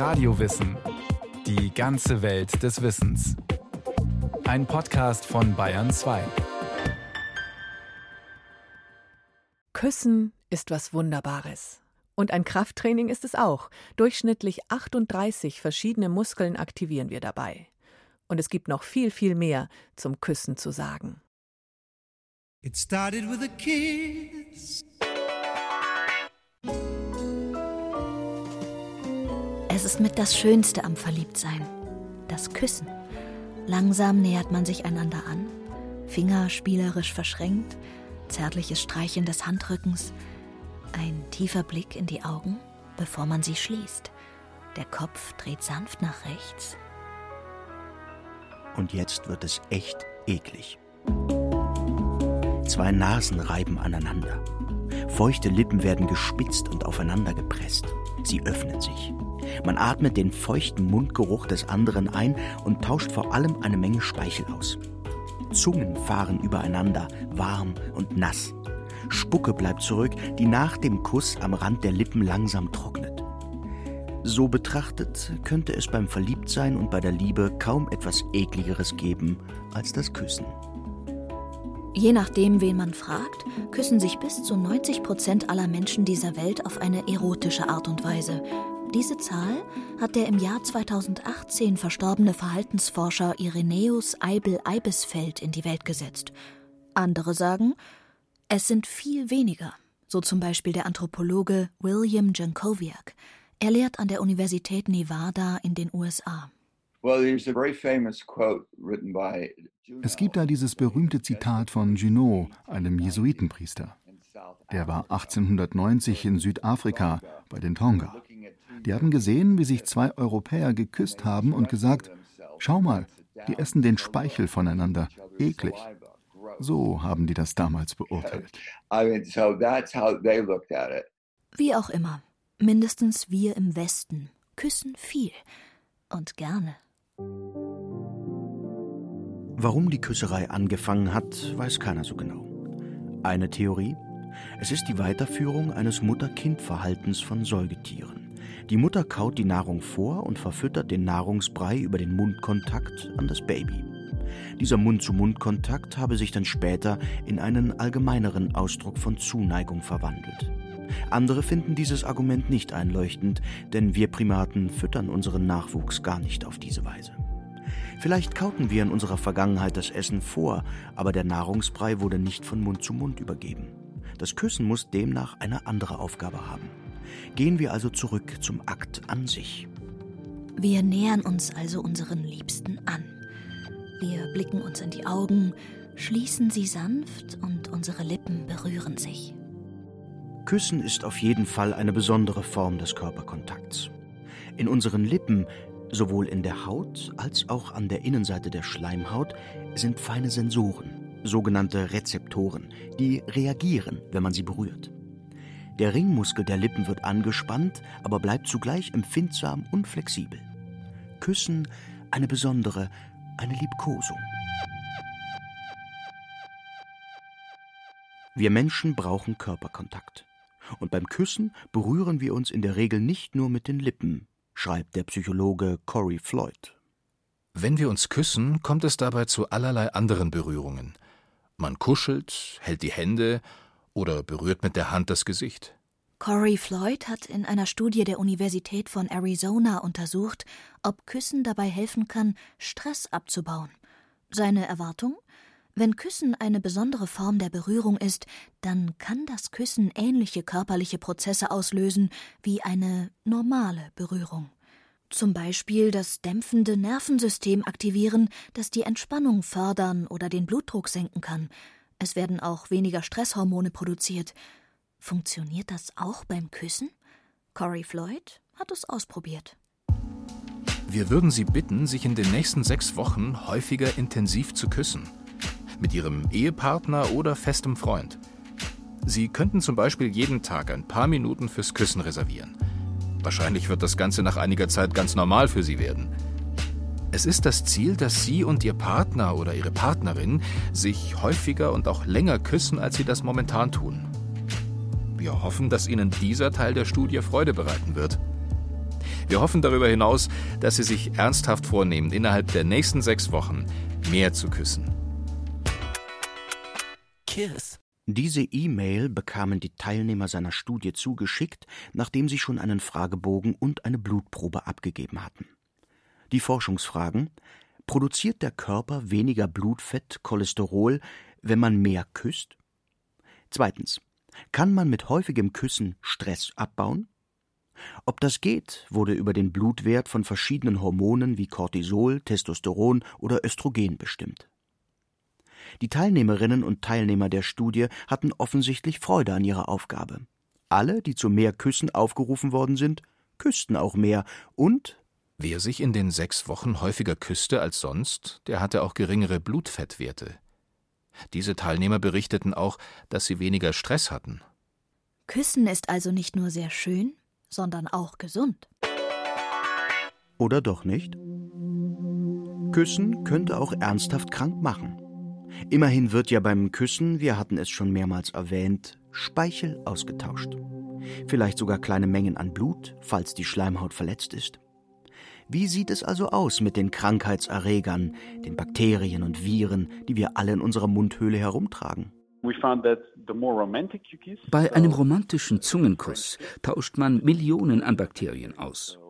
Radiowissen. Die ganze Welt des Wissens. Ein Podcast von Bayern 2. Küssen ist was Wunderbares. Und ein Krafttraining ist es auch. Durchschnittlich 38 verschiedene Muskeln aktivieren wir dabei. Und es gibt noch viel, viel mehr zum Küssen zu sagen. It started with a kiss. Es ist mit das Schönste am Verliebtsein. Das Küssen. Langsam nähert man sich einander an, Finger spielerisch verschränkt, zärtliches Streicheln des Handrückens, ein tiefer Blick in die Augen, bevor man sie schließt. Der Kopf dreht sanft nach rechts. Und jetzt wird es echt eklig. Zwei Nasen reiben aneinander. Feuchte Lippen werden gespitzt und aufeinander gepresst. Sie öffnen sich. Man atmet den feuchten Mundgeruch des anderen ein und tauscht vor allem eine Menge Speichel aus. Zungen fahren übereinander, warm und nass. Spucke bleibt zurück, die nach dem Kuss am Rand der Lippen langsam trocknet. So betrachtet könnte es beim Verliebtsein und bei der Liebe kaum etwas ekligeres geben als das Küssen. Je nachdem, wen man fragt, küssen sich bis zu 90 Prozent aller Menschen dieser Welt auf eine erotische Art und Weise. Diese Zahl hat der im Jahr 2018 verstorbene Verhaltensforscher Irenäus Eibel-Eibesfeld in die Welt gesetzt. Andere sagen, es sind viel weniger, so zum Beispiel der Anthropologe William Jankowiak. Er lehrt an der Universität Nevada in den USA. Es gibt da dieses berühmte Zitat von Junot, einem Jesuitenpriester. Der war 1890 in Südafrika bei den Tonga. Die haben gesehen, wie sich zwei Europäer geküsst haben und gesagt, schau mal, die essen den Speichel voneinander. Eklig. So haben die das damals beurteilt. Wie auch immer, mindestens wir im Westen küssen viel und gerne. Warum die Küsserei angefangen hat, weiß keiner so genau. Eine Theorie? Es ist die Weiterführung eines Mutter-Kind-Verhaltens von Säugetieren. Die Mutter kaut die Nahrung vor und verfüttert den Nahrungsbrei über den Mundkontakt an das Baby. Dieser Mund-zu-Mund-Kontakt habe sich dann später in einen allgemeineren Ausdruck von Zuneigung verwandelt. Andere finden dieses Argument nicht einleuchtend, denn wir Primaten füttern unseren Nachwuchs gar nicht auf diese Weise. Vielleicht kauten wir in unserer Vergangenheit das Essen vor, aber der Nahrungsbrei wurde nicht von Mund zu Mund übergeben. Das Küssen muss demnach eine andere Aufgabe haben. Gehen wir also zurück zum Akt an sich. Wir nähern uns also unseren Liebsten an. Wir blicken uns in die Augen, schließen sie sanft und unsere Lippen berühren sich. Küssen ist auf jeden Fall eine besondere Form des Körperkontakts. In unseren Lippen, sowohl in der Haut als auch an der Innenseite der Schleimhaut, sind feine Sensoren, sogenannte Rezeptoren, die reagieren, wenn man sie berührt. Der Ringmuskel der Lippen wird angespannt, aber bleibt zugleich empfindsam und flexibel. Küssen eine besondere, eine Liebkosung. Wir Menschen brauchen Körperkontakt. Und beim Küssen berühren wir uns in der Regel nicht nur mit den Lippen, schreibt der Psychologe Corey Floyd. Wenn wir uns küssen, kommt es dabei zu allerlei anderen Berührungen. Man kuschelt, hält die Hände oder berührt mit der Hand das Gesicht. Corey Floyd hat in einer Studie der Universität von Arizona untersucht, ob Küssen dabei helfen kann, Stress abzubauen. Seine Erwartung? Wenn Küssen eine besondere Form der Berührung ist, dann kann das Küssen ähnliche körperliche Prozesse auslösen wie eine normale Berührung. Zum Beispiel das dämpfende Nervensystem aktivieren, das die Entspannung fördern oder den Blutdruck senken kann. Es werden auch weniger Stresshormone produziert. Funktioniert das auch beim Küssen? Corey Floyd hat es ausprobiert. Wir würden Sie bitten, sich in den nächsten sechs Wochen häufiger intensiv zu küssen. Mit Ihrem Ehepartner oder festem Freund. Sie könnten zum Beispiel jeden Tag ein paar Minuten fürs Küssen reservieren. Wahrscheinlich wird das Ganze nach einiger Zeit ganz normal für Sie werden. Es ist das Ziel, dass Sie und Ihr Partner oder Ihre Partnerin sich häufiger und auch länger küssen, als Sie das momentan tun. Wir hoffen, dass Ihnen dieser Teil der Studie Freude bereiten wird. Wir hoffen darüber hinaus, dass Sie sich ernsthaft vornehmen, innerhalb der nächsten sechs Wochen mehr zu küssen. Kiss. Diese E-Mail bekamen die Teilnehmer seiner Studie zugeschickt, nachdem sie schon einen Fragebogen und eine Blutprobe abgegeben hatten. Die Forschungsfragen Produziert der Körper weniger Blutfett, Cholesterol, wenn man mehr küsst? Zweitens. Kann man mit häufigem Küssen Stress abbauen? Ob das geht, wurde über den Blutwert von verschiedenen Hormonen wie Cortisol, Testosteron oder Östrogen bestimmt. Die Teilnehmerinnen und Teilnehmer der Studie hatten offensichtlich Freude an ihrer Aufgabe. Alle, die zu mehr Küssen aufgerufen worden sind, küssten auch mehr und Wer sich in den sechs Wochen häufiger küsste als sonst, der hatte auch geringere Blutfettwerte. Diese Teilnehmer berichteten auch, dass sie weniger Stress hatten. Küssen ist also nicht nur sehr schön, sondern auch gesund. Oder doch nicht? Küssen könnte auch ernsthaft krank machen. Immerhin wird ja beim Küssen, wir hatten es schon mehrmals erwähnt, Speichel ausgetauscht. Vielleicht sogar kleine Mengen an Blut, falls die Schleimhaut verletzt ist. Wie sieht es also aus mit den Krankheitserregern, den Bakterien und Viren, die wir alle in unserer Mundhöhle herumtragen? Bei einem romantischen Zungenkuss tauscht man Millionen an Bakterien aus.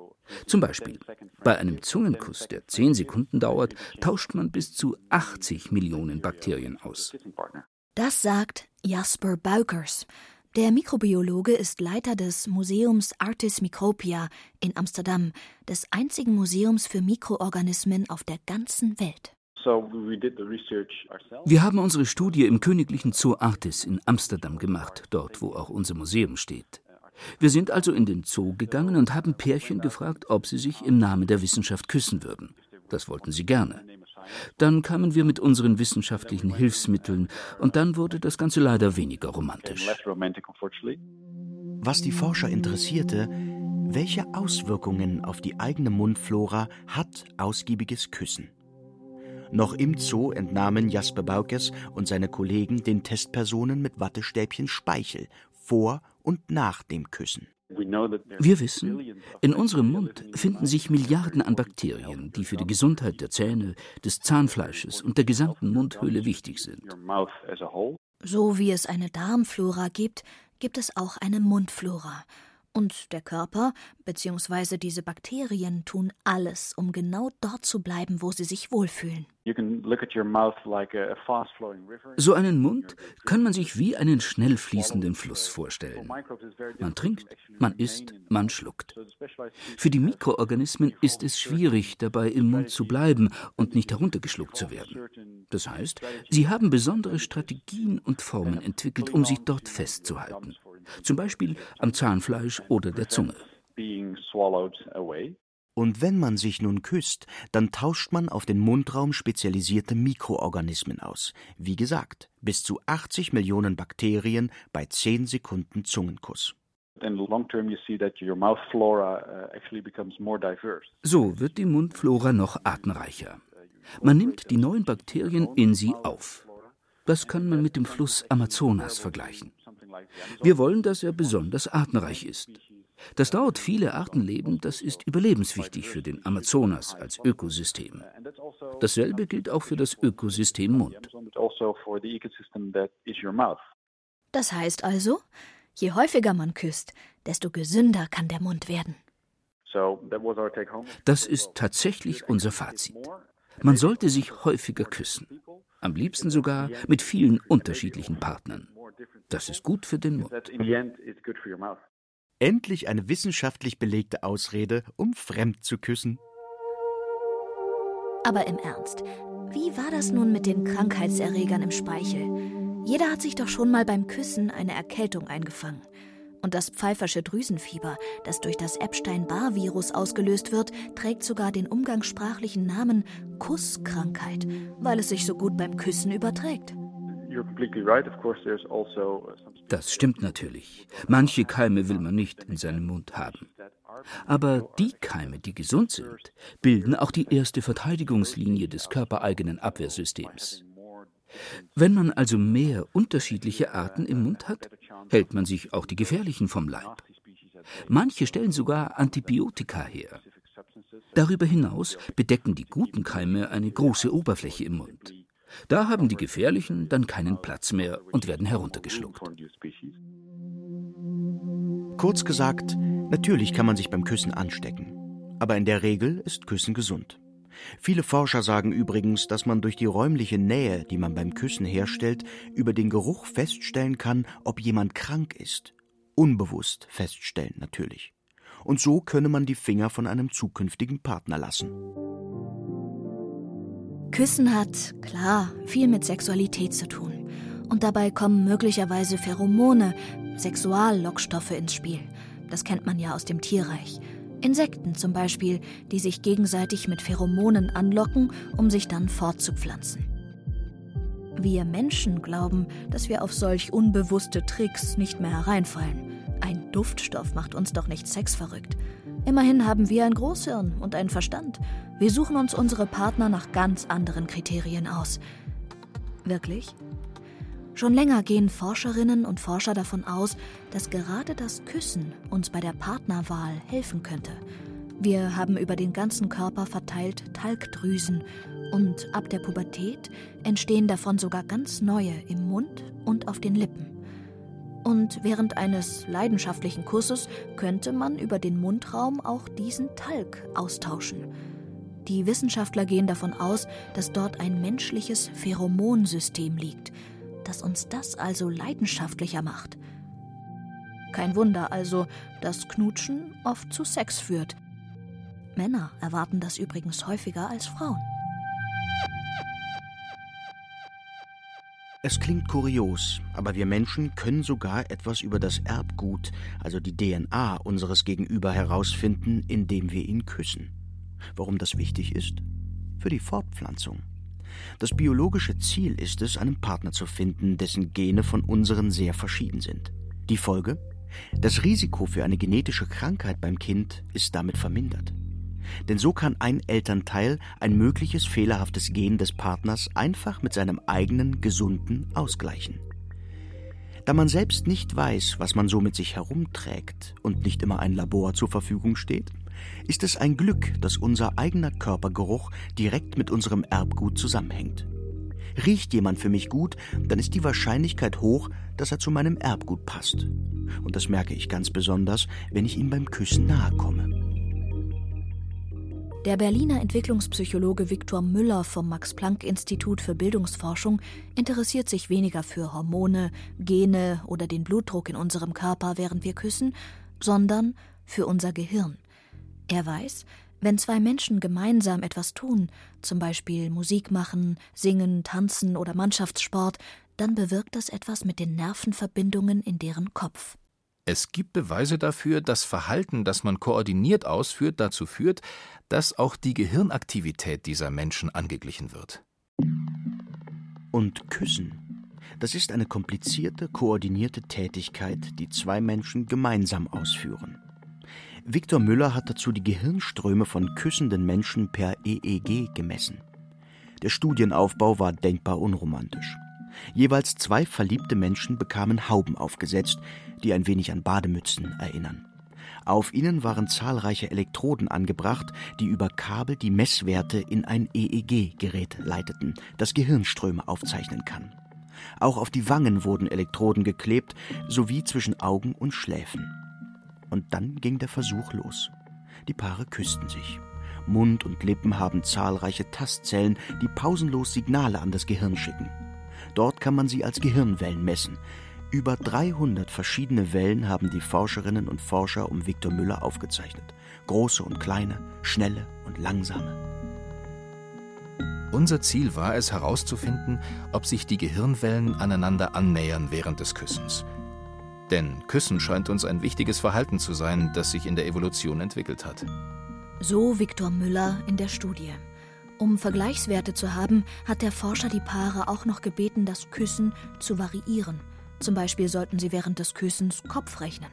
Zum Beispiel, bei einem Zungenkuss, der 10 Sekunden dauert, tauscht man bis zu 80 Millionen Bakterien aus. Das sagt Jasper Buikers. Der Mikrobiologe ist Leiter des Museums Artis Micropia in Amsterdam, des einzigen Museums für Mikroorganismen auf der ganzen Welt. Wir haben unsere Studie im Königlichen Zoo Artis in Amsterdam gemacht, dort wo auch unser Museum steht. Wir sind also in den Zoo gegangen und haben Pärchen gefragt, ob sie sich im Namen der Wissenschaft küssen würden. Das wollten sie gerne. Dann kamen wir mit unseren wissenschaftlichen Hilfsmitteln und dann wurde das Ganze leider weniger romantisch. Was die Forscher interessierte, welche Auswirkungen auf die eigene Mundflora hat ausgiebiges Küssen? Noch im Zoo entnahmen Jasper Baukes und seine Kollegen den Testpersonen mit Wattestäbchen Speichel vor und nach dem Küssen. Wir wissen, in unserem Mund finden sich Milliarden an Bakterien, die für die Gesundheit der Zähne, des Zahnfleisches und der gesamten Mundhöhle wichtig sind. So wie es eine Darmflora gibt, gibt es auch eine Mundflora. Und der Körper bzw. diese Bakterien tun alles, um genau dort zu bleiben, wo sie sich wohlfühlen. So einen Mund kann man sich wie einen schnell fließenden Fluss vorstellen. Man trinkt, man isst, man schluckt. Für die Mikroorganismen ist es schwierig, dabei im Mund zu bleiben und nicht heruntergeschluckt zu werden. Das heißt, sie haben besondere Strategien und Formen entwickelt, um sich dort festzuhalten zum Beispiel am Zahnfleisch oder der Zunge. Und wenn man sich nun küsst, dann tauscht man auf den Mundraum spezialisierte Mikroorganismen aus. Wie gesagt, bis zu 80 Millionen Bakterien bei 10 Sekunden Zungenkuss. So wird die Mundflora noch artenreicher. Man nimmt die neuen Bakterien in sie auf. Das kann man mit dem Fluss Amazonas vergleichen. Wir wollen, dass er besonders artenreich ist. Dass dort viele Arten leben, das ist überlebenswichtig für den Amazonas als Ökosystem. Dasselbe gilt auch für das Ökosystem Mund. Das heißt also, je häufiger man küsst, desto gesünder kann der Mund werden. Das ist tatsächlich unser Fazit. Man sollte sich häufiger küssen. Am liebsten sogar mit vielen unterschiedlichen Partnern. Das ist gut für den Mund. Endlich eine wissenschaftlich belegte Ausrede, um fremd zu küssen. Aber im Ernst, wie war das nun mit den Krankheitserregern im Speichel? Jeder hat sich doch schon mal beim Küssen eine Erkältung eingefangen. Und das pfeifersche Drüsenfieber, das durch das Epstein-Barr-Virus ausgelöst wird, trägt sogar den umgangssprachlichen Namen Kusskrankheit, weil es sich so gut beim Küssen überträgt. Also, uh, das stimmt natürlich. Manche Keime will man nicht in seinem Mund haben. Aber die Keime, die gesund sind, bilden auch die erste Verteidigungslinie des körpereigenen Abwehrsystems. Wenn man also mehr unterschiedliche Arten im Mund hat, hält man sich auch die gefährlichen vom Leib. Manche stellen sogar Antibiotika her. Darüber hinaus bedecken die guten Keime eine große Oberfläche im Mund. Da haben die gefährlichen dann keinen Platz mehr und werden heruntergeschluckt. Kurz gesagt, natürlich kann man sich beim Küssen anstecken. Aber in der Regel ist Küssen gesund. Viele Forscher sagen übrigens, dass man durch die räumliche Nähe, die man beim Küssen herstellt, über den Geruch feststellen kann, ob jemand krank ist. Unbewusst feststellen natürlich. Und so könne man die Finger von einem zukünftigen Partner lassen. Küssen hat, klar, viel mit Sexualität zu tun. Und dabei kommen möglicherweise Pheromone, Sexuallockstoffe ins Spiel. Das kennt man ja aus dem Tierreich. Insekten zum Beispiel, die sich gegenseitig mit Pheromonen anlocken, um sich dann fortzupflanzen. Wir Menschen glauben, dass wir auf solch unbewusste Tricks nicht mehr hereinfallen. Ein Duftstoff macht uns doch nicht sexverrückt. Immerhin haben wir ein Großhirn und einen Verstand. Wir suchen uns unsere Partner nach ganz anderen Kriterien aus. Wirklich? Schon länger gehen Forscherinnen und Forscher davon aus, dass gerade das Küssen uns bei der Partnerwahl helfen könnte. Wir haben über den ganzen Körper verteilt Talgdrüsen und ab der Pubertät entstehen davon sogar ganz neue im Mund und auf den Lippen. Und während eines leidenschaftlichen Kusses könnte man über den Mundraum auch diesen Talg austauschen. Die Wissenschaftler gehen davon aus, dass dort ein menschliches Pheromonsystem liegt – dass uns das also leidenschaftlicher macht. Kein Wunder also, dass Knutschen oft zu Sex führt. Männer erwarten das übrigens häufiger als Frauen. Es klingt kurios, aber wir Menschen können sogar etwas über das Erbgut, also die DNA unseres Gegenüber herausfinden, indem wir ihn küssen. Warum das wichtig ist? Für die Fortpflanzung. Das biologische Ziel ist es, einen Partner zu finden, dessen Gene von unseren sehr verschieden sind. Die Folge? Das Risiko für eine genetische Krankheit beim Kind ist damit vermindert. Denn so kann ein Elternteil ein mögliches fehlerhaftes Gen des Partners einfach mit seinem eigenen gesunden ausgleichen. Da man selbst nicht weiß, was man so mit sich herumträgt und nicht immer ein Labor zur Verfügung steht, ist es ein Glück, dass unser eigener Körpergeruch direkt mit unserem Erbgut zusammenhängt. Riecht jemand für mich gut, dann ist die Wahrscheinlichkeit hoch, dass er zu meinem Erbgut passt. Und das merke ich ganz besonders, wenn ich ihm beim Küssen nahe komme. Der Berliner Entwicklungspsychologe Viktor Müller vom Max-Planck-Institut für Bildungsforschung interessiert sich weniger für Hormone, Gene oder den Blutdruck in unserem Körper, während wir küssen, sondern für unser Gehirn. Er weiß, wenn zwei Menschen gemeinsam etwas tun, zum Beispiel Musik machen, singen, tanzen oder Mannschaftssport, dann bewirkt das etwas mit den Nervenverbindungen in deren Kopf. Es gibt Beweise dafür, dass Verhalten, das man koordiniert ausführt, dazu führt, dass auch die Gehirnaktivität dieser Menschen angeglichen wird. Und Küssen, das ist eine komplizierte, koordinierte Tätigkeit, die zwei Menschen gemeinsam ausführen. Viktor Müller hat dazu die Gehirnströme von küssenden Menschen per EEG gemessen. Der Studienaufbau war denkbar unromantisch. Jeweils zwei verliebte Menschen bekamen Hauben aufgesetzt, die ein wenig an Bademützen erinnern. Auf ihnen waren zahlreiche Elektroden angebracht, die über Kabel die Messwerte in ein EEG-Gerät leiteten, das Gehirnströme aufzeichnen kann. Auch auf die Wangen wurden Elektroden geklebt, sowie zwischen Augen und Schläfen. Und dann ging der Versuch los. Die Paare küssten sich. Mund und Lippen haben zahlreiche Tastzellen, die pausenlos Signale an das Gehirn schicken. Dort kann man sie als Gehirnwellen messen. Über 300 verschiedene Wellen haben die Forscherinnen und Forscher um Viktor Müller aufgezeichnet. Große und kleine, schnelle und langsame. Unser Ziel war es herauszufinden, ob sich die Gehirnwellen aneinander annähern während des Küssens. Denn Küssen scheint uns ein wichtiges Verhalten zu sein, das sich in der Evolution entwickelt hat. So Viktor Müller in der Studie. Um Vergleichswerte zu haben, hat der Forscher die Paare auch noch gebeten, das Küssen zu variieren. Zum Beispiel sollten sie während des Küssens Kopf rechnen.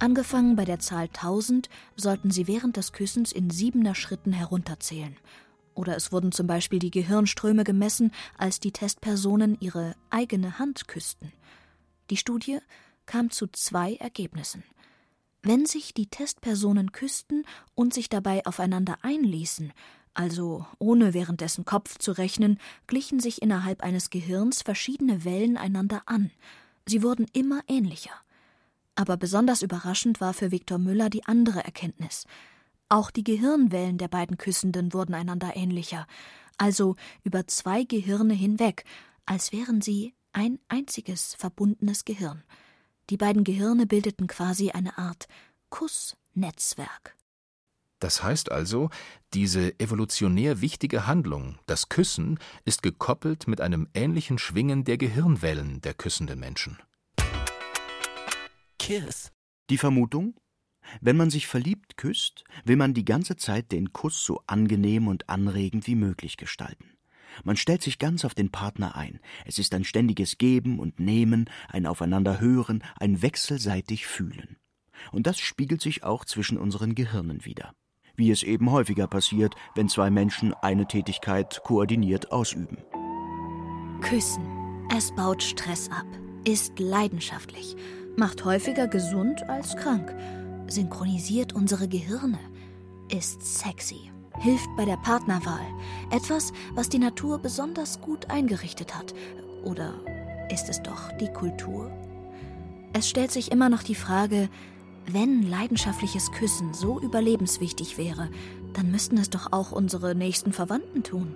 Angefangen bei der Zahl 1000 sollten sie während des Küssens in siebener Schritten herunterzählen. Oder es wurden zum Beispiel die Gehirnströme gemessen, als die Testpersonen ihre eigene Hand küssten. Die Studie kam zu zwei Ergebnissen. Wenn sich die Testpersonen küssten und sich dabei aufeinander einließen, also ohne währenddessen Kopf zu rechnen, glichen sich innerhalb eines Gehirns verschiedene Wellen einander an. Sie wurden immer ähnlicher. Aber besonders überraschend war für Viktor Müller die andere Erkenntnis. Auch die Gehirnwellen der beiden Küssenden wurden einander ähnlicher, also über zwei Gehirne hinweg, als wären sie ein einziges verbundenes Gehirn. Die beiden Gehirne bildeten quasi eine Art Kussnetzwerk. Das heißt also, diese evolutionär wichtige Handlung, das Küssen, ist gekoppelt mit einem ähnlichen Schwingen der Gehirnwellen der küssenden Menschen. Kiss. Die Vermutung? Wenn man sich verliebt küsst, will man die ganze Zeit den Kuss so angenehm und anregend wie möglich gestalten. Man stellt sich ganz auf den Partner ein. Es ist ein ständiges Geben und Nehmen, ein Aufeinander hören, ein wechselseitig Fühlen. Und das spiegelt sich auch zwischen unseren Gehirnen wider. Wie es eben häufiger passiert, wenn zwei Menschen eine Tätigkeit koordiniert ausüben. Küssen. Es baut Stress ab, ist leidenschaftlich, macht häufiger gesund als krank, synchronisiert unsere Gehirne, ist sexy hilft bei der Partnerwahl. Etwas, was die Natur besonders gut eingerichtet hat. Oder ist es doch die Kultur? Es stellt sich immer noch die Frage, wenn leidenschaftliches Küssen so überlebenswichtig wäre, dann müssten es doch auch unsere nächsten Verwandten tun.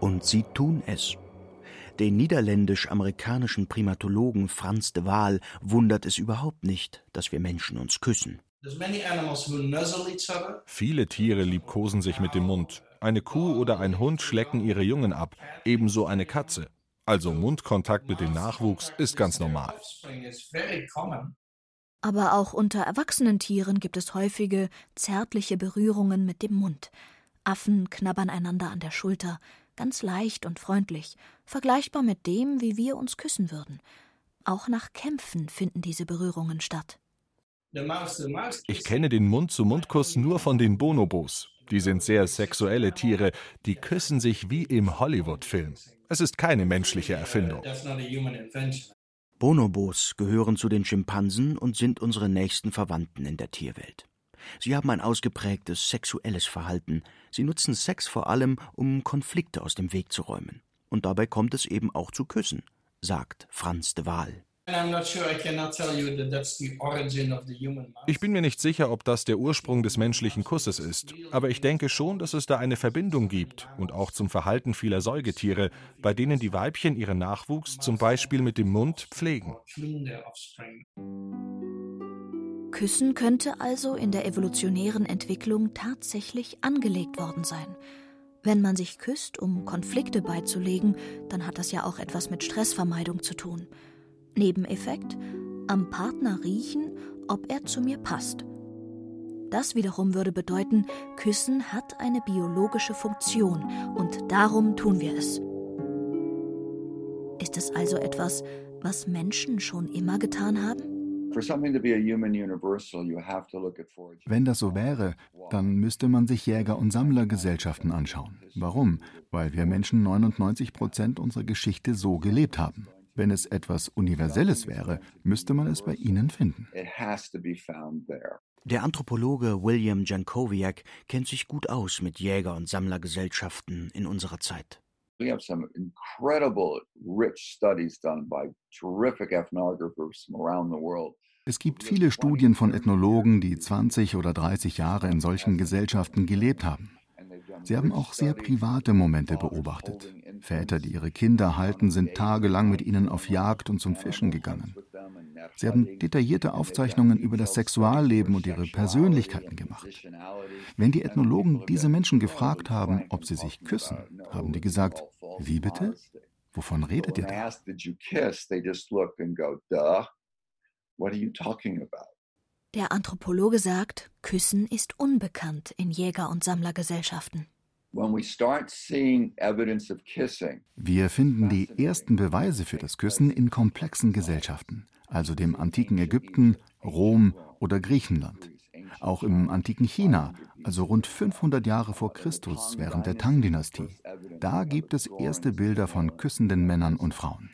Und sie tun es. Den niederländisch-amerikanischen Primatologen Franz de Waal wundert es überhaupt nicht, dass wir Menschen uns küssen. Viele Tiere liebkosen sich mit dem Mund. Eine Kuh oder ein Hund schlecken ihre Jungen ab, ebenso eine Katze. Also Mundkontakt mit dem Nachwuchs ist ganz normal. Aber auch unter erwachsenen Tieren gibt es häufige, zärtliche Berührungen mit dem Mund. Affen knabbern einander an der Schulter, ganz leicht und freundlich, vergleichbar mit dem, wie wir uns küssen würden. Auch nach Kämpfen finden diese Berührungen statt. Ich kenne den Mund-zu-Mund-Kuss nur von den Bonobos. Die sind sehr sexuelle Tiere, die küssen sich wie im Hollywood-Film. Es ist keine menschliche Erfindung. Bonobos gehören zu den Schimpansen und sind unsere nächsten Verwandten in der Tierwelt. Sie haben ein ausgeprägtes sexuelles Verhalten. Sie nutzen Sex vor allem, um Konflikte aus dem Weg zu räumen. Und dabei kommt es eben auch zu Küssen, sagt Franz de Waal. Ich bin mir nicht sicher, ob das der Ursprung des menschlichen Kusses ist, aber ich denke schon, dass es da eine Verbindung gibt und auch zum Verhalten vieler Säugetiere, bei denen die Weibchen ihren Nachwuchs zum Beispiel mit dem Mund pflegen. Küssen könnte also in der evolutionären Entwicklung tatsächlich angelegt worden sein. Wenn man sich küsst, um Konflikte beizulegen, dann hat das ja auch etwas mit Stressvermeidung zu tun. Nebeneffekt: am Partner riechen, ob er zu mir passt. Das wiederum würde bedeuten, Küssen hat eine biologische Funktion und darum tun wir es. Ist es also etwas, was Menschen schon immer getan haben? Wenn das so wäre, dann müsste man sich Jäger- und Sammlergesellschaften anschauen. Warum? Weil wir Menschen 99 Prozent unserer Geschichte so gelebt haben. Wenn es etwas Universelles wäre, müsste man es bei ihnen finden. Der Anthropologe William Jankowiak kennt sich gut aus mit Jäger- und Sammlergesellschaften in unserer Zeit. We have some incredible rich studies done by terrific ethnographers from around the world. Es gibt viele Studien von Ethnologen, die 20 oder 30 Jahre in solchen Gesellschaften gelebt haben. Sie haben auch sehr private Momente beobachtet. Väter, die ihre Kinder halten, sind tagelang mit ihnen auf Jagd und zum Fischen gegangen. Sie haben detaillierte Aufzeichnungen über das Sexualleben und ihre Persönlichkeiten gemacht. Wenn die Ethnologen diese Menschen gefragt haben, ob sie sich küssen, haben die gesagt, wie bitte? Wovon redet ihr da? Der Anthropologe sagt, Küssen ist unbekannt in Jäger- und Sammlergesellschaften. Wir finden die ersten Beweise für das Küssen in komplexen Gesellschaften, also dem antiken Ägypten, Rom oder Griechenland. Auch im antiken China, also rund 500 Jahre vor Christus während der Tang-Dynastie. Da gibt es erste Bilder von küssenden Männern und Frauen.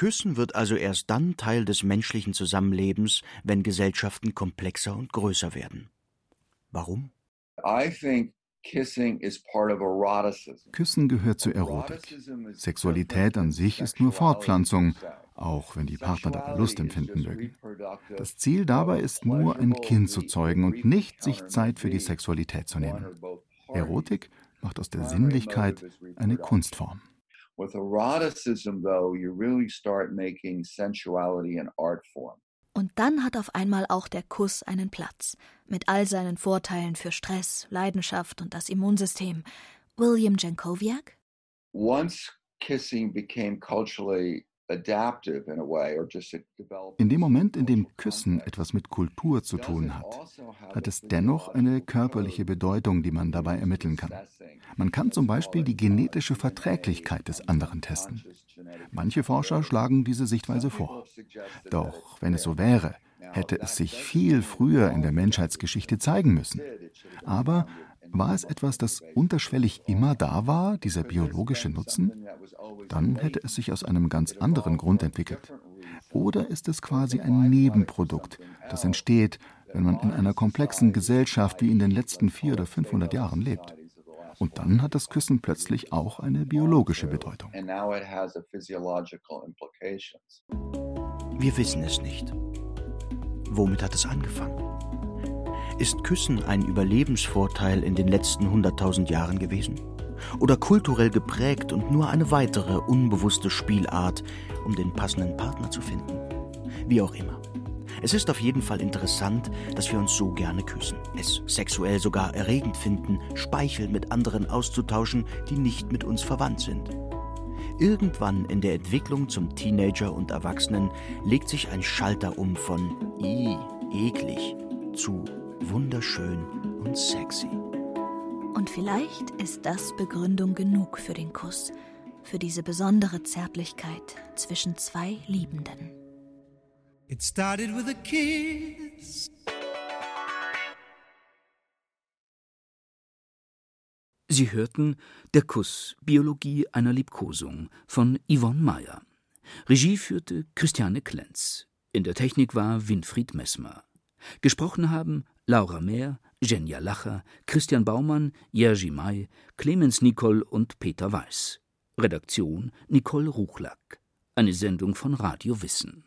Küssen wird also erst dann Teil des menschlichen Zusammenlebens, wenn Gesellschaften komplexer und größer werden. Warum? Küssen gehört zur Erotik. Sexualität an sich ist nur Fortpflanzung, auch wenn die Partner dabei Lust empfinden mögen. Das Ziel dabei ist nur, ein Kind zu zeugen und nicht, sich Zeit für die Sexualität zu nehmen. Erotik macht aus der Sinnlichkeit eine Kunstform. With eroticism, though, you really start making sensuality an art form. Und dann hat auf einmal auch der Kuss einen Platz, mit all seinen Vorteilen für Stress, Leidenschaft und das Immunsystem. William Jankowiak? Once kissing became culturally in dem Moment, in dem Küssen etwas mit Kultur zu tun hat, also hat es dennoch eine körperliche Bedeutung, die man dabei ermitteln kann. Man kann zum Beispiel die genetische Verträglichkeit des anderen testen. Manche Forscher schlagen diese Sichtweise vor. Doch wenn es so wäre, hätte es sich viel früher in der Menschheitsgeschichte zeigen müssen. Aber war es etwas, das unterschwellig immer da war, dieser biologische Nutzen? Dann hätte es sich aus einem ganz anderen Grund entwickelt. Oder ist es quasi ein Nebenprodukt, das entsteht, wenn man in einer komplexen Gesellschaft wie in den letzten 400 oder 500 Jahren lebt? Und dann hat das Küssen plötzlich auch eine biologische Bedeutung. Wir wissen es nicht. Womit hat es angefangen? Ist Küssen ein Überlebensvorteil in den letzten 100.000 Jahren gewesen? Oder kulturell geprägt und nur eine weitere unbewusste Spielart, um den passenden Partner zu finden? Wie auch immer. Es ist auf jeden Fall interessant, dass wir uns so gerne küssen, es sexuell sogar erregend finden, Speichel mit anderen auszutauschen, die nicht mit uns verwandt sind. Irgendwann in der Entwicklung zum Teenager und Erwachsenen legt sich ein Schalter um von i, eklig zu wunderschön und sexy. Und vielleicht ist das Begründung genug für den Kuss, für diese besondere Zärtlichkeit zwischen zwei Liebenden. It started with a kiss. Sie hörten Der Kuss, Biologie einer Liebkosung von Yvonne Meyer. Regie führte Christiane Klenz. In der Technik war Winfried Messmer. Gesprochen haben Laura Mehr, Jenja Lacher, Christian Baumann, Jerzy May, Clemens Nicol und Peter Weiß. Redaktion Nicole Ruchlack. Eine Sendung von Radio Wissen.